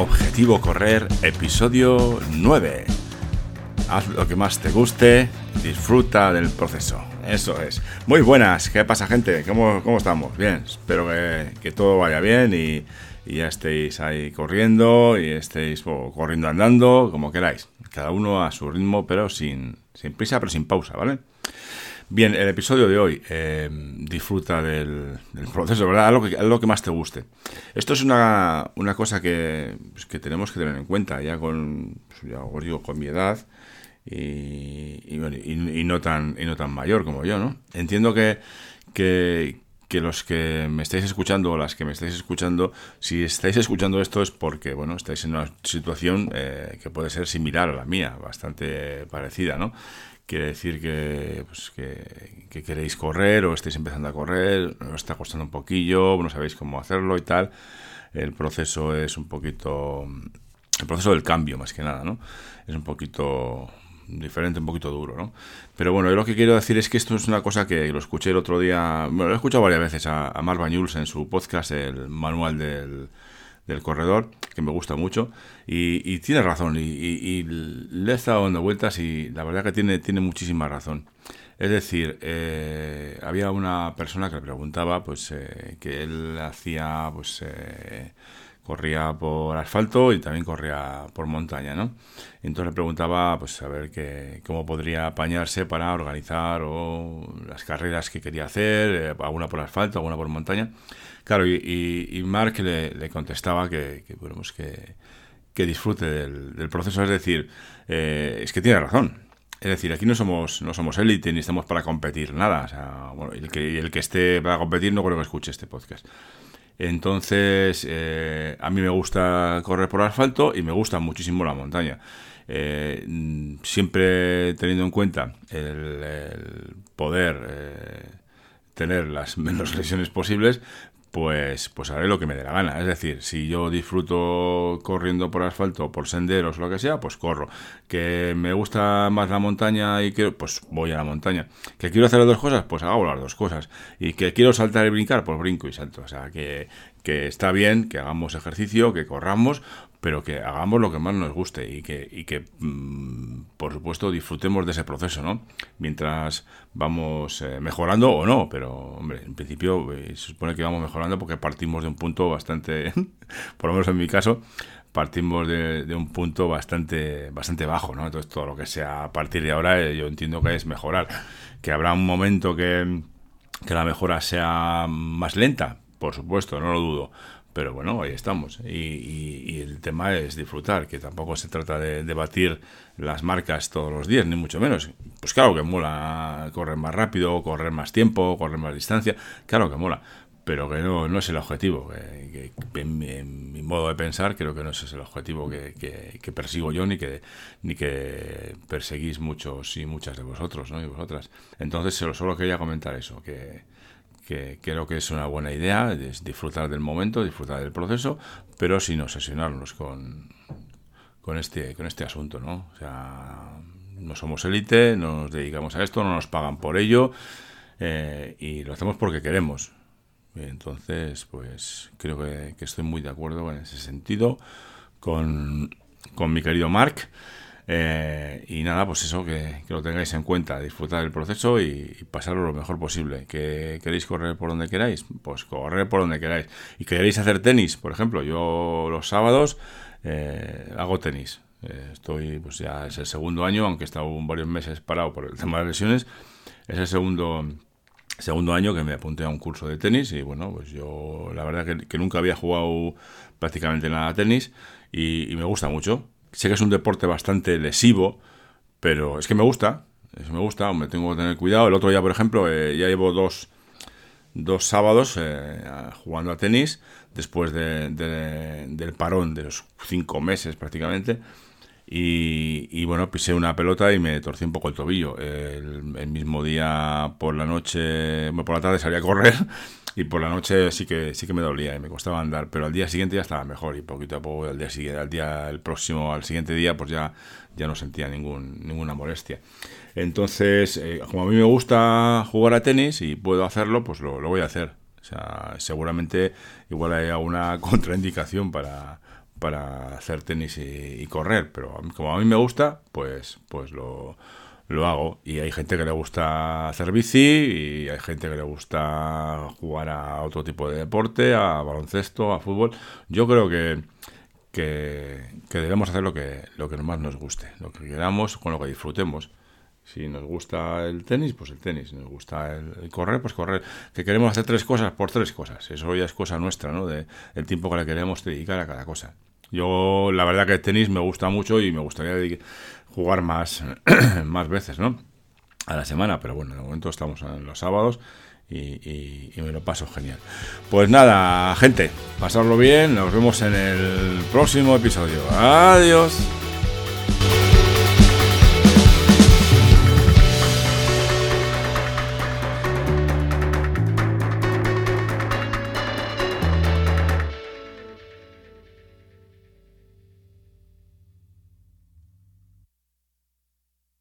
Objetivo Correr, episodio 9. Haz lo que más te guste, disfruta del proceso. Eso es. Muy buenas, ¿qué pasa gente? ¿Cómo, cómo estamos? Bien, espero que, todo vaya bien y, ya estéis ahí corriendo y estéis corriendo andando, como queráis. Cada uno a su ritmo, pero sin, sin prisa, pero sin pausa, ¿vale? Bien, el episodio de hoy, eh, disfruta del, proceso, ¿verdad? Haz lo, que, lo que más te guste. Esto es una, cosa que, pues, que, tenemos que tener en cuenta, ya con, pues, ya os digo, con mi edad y, y, no tan, y no tan mayor como yo, ¿no? Entiendo que, que, los que me estáis escuchando o las que me estáis escuchando, si estáis escuchando esto es porque, bueno, estáis en una situación eh, que puede ser similar a la mía, bastante parecida, ¿no? quiere decir que, pues, que, queréis correr o estáis empezando a correr, os está costando un poquillo, no sabéis cómo hacerlo y tal. El proceso es un poquito... El proceso del cambio, más que nada, ¿no? Es un poquito diferente, un poquito duro, ¿no? Pero bueno, yo lo que quiero decir es que esto es una cosa que lo escuché el otro día, bueno, lo he escuchado varias veces a, a en su podcast, el manual del, del corredor, que me gusta mucho, y, tiene razón, y, le he estado dando vueltas y la verdad que tiene, tiene muchísima razón. Es decir, eh, había una persona que le preguntaba, pues, eh, que él hacía, pues, eh, corría por asfalto y también corría por montaña, ¿no? Entonces le preguntaba, pues, a ver que, cómo podría apañarse para organizar o las carreras que quería hacer, alguna por asfalto, alguna por montaña. Claro, y, Mark le, contestaba que, bueno, pues que, que, disfrute del, proceso, es decir, eh, es que tiene razón. Es decir, aquí no somos no somos élite ni estamos para competir, nada. O sea, bueno, el que, el que esté para competir no creo que escuche este podcast. Entonces, eh, a mí me gusta correr por asfalto y me gusta muchísimo la montaña. Eh, siempre teniendo en cuenta el, poder tener las menos lesiones posibles, pues, pues haré lo que me dé la gana. Es decir, si yo disfruto corriendo por asfalto, por senderos lo que sea, pues corro. Que me gusta más la montaña y quiero, pues voy a la montaña. Que quiero hacer las dos cosas, pues hago las dos cosas. Y que quiero saltar y brincar, pues brinco y salto. O sea, que, que está bien que hagamos ejercicio, que corramos, pero que hagamos lo que más nos guste y que, y que mm, por supuesto, disfrutemos de ese proceso, ¿no? Mientras vamos eh, mejorando o no, pero, hombre, en principio eh, se supone que vamos mejorando porque partimos de un punto bastante, por lo menos en mi caso, partimos de, de, un punto bastante, bastante bajo, ¿no? Entonces, todo lo que sea a partir de ahora, eh, yo entiendo que es mejorar. Que habrá un momento que, que la mejora sea más lenta, por supuesto, no lo dudo pero bueno, ahí estamos. Y, el tema es disfrutar, que tampoco se trata de, debatir las marcas todos los días, ni mucho menos. Pues claro que mola correr más rápido, correr más tiempo, correr más distancia, claro que mola, pero que no, no es el objetivo. Que, en, mi modo de pensar, creo que no es el objetivo que, persigo yo, ni que, ni que perseguís muchos y muchas de vosotros ¿no? y vosotras. Entonces, solo quería comentar eso, que que creo que es una buena idea, es disfrutar del momento, disfrutar del proceso, pero sin obsesionarnos con, con, este, con este asunto, ¿no? O sea, no somos élite, no nos dedicamos a esto, no nos pagan por ello eh, y lo hacemos porque queremos. Entonces, pues creo que, que, estoy muy de acuerdo en ese sentido con, con mi querido Mark. Eh, y nada, pues eso, que, lo tengáis en cuenta, disfrutar del proceso y, pasarlo lo mejor posible. ¿Que queréis correr por donde queráis? Pues correr por donde queráis. ¿Y queréis hacer tenis? Por ejemplo, yo los sábados eh, hago tenis. Eh, estoy, pues ya es el segundo año, aunque he estado varios meses parado por el tema de lesiones. Es el segundo segundo año que me apunté a un curso de tenis y bueno, pues yo la verdad que, nunca había jugado prácticamente nada a tenis y me gusta mucho. Sé que es un deporte bastante lesivo, pero es que me gusta. me gusta, me tengo que tener cuidado. El otro día, por ejemplo, eh, ya llevo dos, dos sábados eh, jugando a tenis, después de, del parón de los cinco meses prácticamente. Y, bueno, pisé una pelota y me torcí un poco el tobillo. El, el mismo día por la noche, por la tarde salí a correr y por la noche sí que sí que me dolía y me costaba andar, pero al día siguiente ya estaba mejor y poquito a poco al día siguiente, al día el próximo, al siguiente día, pues ya ya no sentía ningún ninguna molestia. Entonces, eh, como a mí me gusta jugar a tenis y puedo hacerlo, pues lo, voy a hacer. O sea, seguramente igual hay alguna contraindicación para para hacer tenis y, correr, pero como a mí me gusta, pues, pues lo, lo hago. Y hay gente que le gusta hacer bici y hay gente que le gusta jugar a otro tipo de deporte, a baloncesto, a fútbol. Yo creo que, que, debemos hacer lo que, lo que más nos guste, lo que queramos, con lo que disfrutemos. Si nos gusta el tenis, pues el tenis. Si nos gusta el, correr, pues correr. Que queremos hacer tres cosas por tres cosas. Eso ya es cosa nuestra, ¿no? De el tiempo que le queremos dedicar a cada cosa. Yo, la verdad que el tenis me gusta mucho y me gustaría jugar más, más veces, ¿no? A la semana, pero bueno, de momento estamos en los sábados y, y, me lo paso genial. Pues nada, gente, pasarlo bien, nos vemos en el próximo episodio. Adiós.